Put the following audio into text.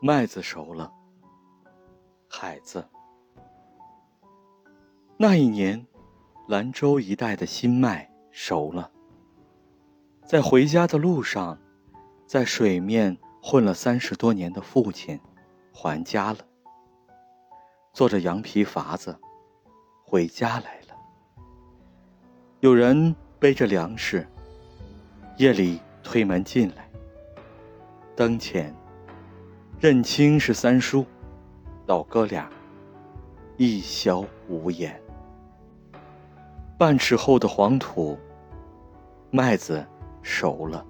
麦子熟了，孩子。那一年，兰州一带的新麦熟了。在回家的路上，在水面混了三十多年的父亲，还家了。坐着羊皮筏子，回家来了。有人背着粮食，夜里推门进来。灯前，认清是三叔，老哥俩，一笑无言。半尺厚的黄土，麦子熟了。